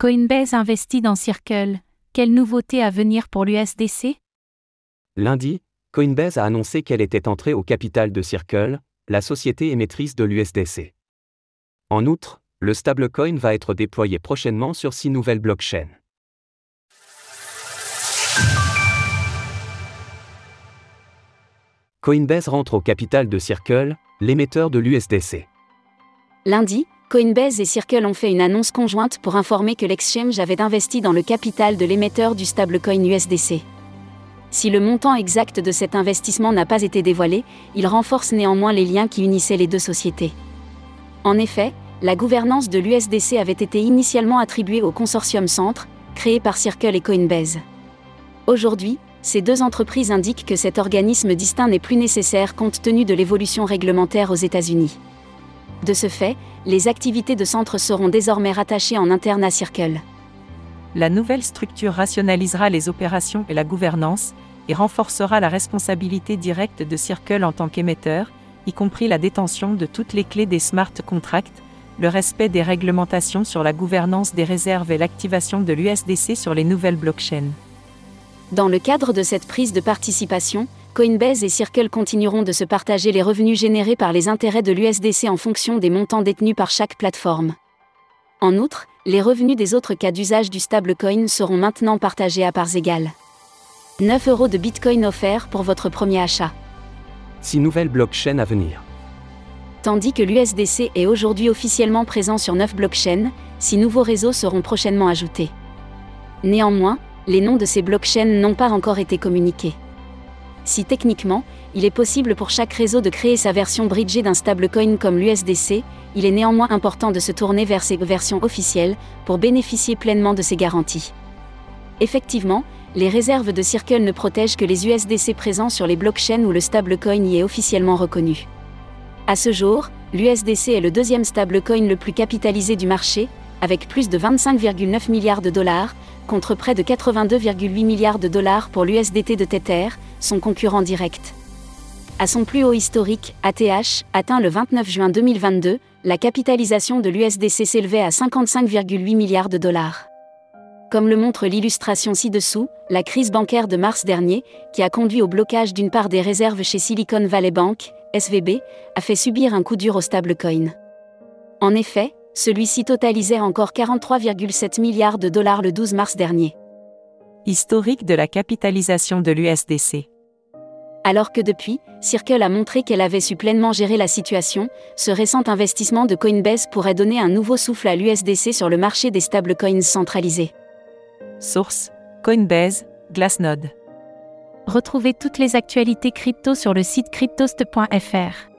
Coinbase investit dans Circle. Quelle nouveauté à venir pour l'USDC Lundi, Coinbase a annoncé qu'elle était entrée au capital de Circle, la société émettrice de l'USDC. En outre, le stablecoin va être déployé prochainement sur six nouvelles blockchains. Coinbase rentre au capital de Circle, l'émetteur de l'USDC. Lundi, Coinbase et Circle ont fait une annonce conjointe pour informer que l'exchange avait investi dans le capital de l'émetteur du stablecoin USDC. Si le montant exact de cet investissement n'a pas été dévoilé, il renforce néanmoins les liens qui unissaient les deux sociétés. En effet, la gouvernance de l'USDC avait été initialement attribuée au consortium Centre, créé par Circle et Coinbase. Aujourd'hui, ces deux entreprises indiquent que cet organisme distinct n'est plus nécessaire compte tenu de l'évolution réglementaire aux États-Unis. De ce fait, les activités de centre seront désormais rattachées en interne à Circle. La nouvelle structure rationalisera les opérations et la gouvernance, et renforcera la responsabilité directe de Circle en tant qu'émetteur, y compris la détention de toutes les clés des smart contracts, le respect des réglementations sur la gouvernance des réserves et l'activation de l'USDC sur les nouvelles blockchains. Dans le cadre de cette prise de participation, Coinbase et Circle continueront de se partager les revenus générés par les intérêts de l'USDC en fonction des montants détenus par chaque plateforme. En outre, les revenus des autres cas d'usage du stablecoin seront maintenant partagés à parts égales. 9 euros de Bitcoin offerts pour votre premier achat. Six nouvelles blockchains à venir. Tandis que l'USDC est aujourd'hui officiellement présent sur 9 blockchains, six nouveaux réseaux seront prochainement ajoutés. Néanmoins, les noms de ces blockchains n'ont pas encore été communiqués. Si techniquement, il est possible pour chaque réseau de créer sa version bridgée d'un stablecoin comme l'USDC, il est néanmoins important de se tourner vers ces versions officielles pour bénéficier pleinement de ces garanties. Effectivement, les réserves de Circle ne protègent que les USDC présents sur les blockchains où le stablecoin y est officiellement reconnu. À ce jour, l'USDC est le deuxième stablecoin le plus capitalisé du marché, avec plus de 25,9 milliards de dollars, contre près de 82,8 milliards de dollars pour l'USDT de Tether, son concurrent direct. À son plus haut historique, ATH, atteint le 29 juin 2022, la capitalisation de l'USDC s'élevait à 55,8 milliards de dollars. Comme le montre l'illustration ci-dessous, la crise bancaire de mars dernier, qui a conduit au blocage d'une part des réserves chez Silicon Valley Bank, SVB, a fait subir un coup dur au stablecoin. En effet, celui-ci totalisait encore 43,7 milliards de dollars le 12 mars dernier. Historique de la capitalisation de l'USDC. Alors que depuis, Circle a montré qu'elle avait su pleinement gérer la situation, ce récent investissement de Coinbase pourrait donner un nouveau souffle à l'USDC sur le marché des stablecoins centralisés. Source Coinbase, Glassnode. Retrouvez toutes les actualités crypto sur le site cryptost.fr.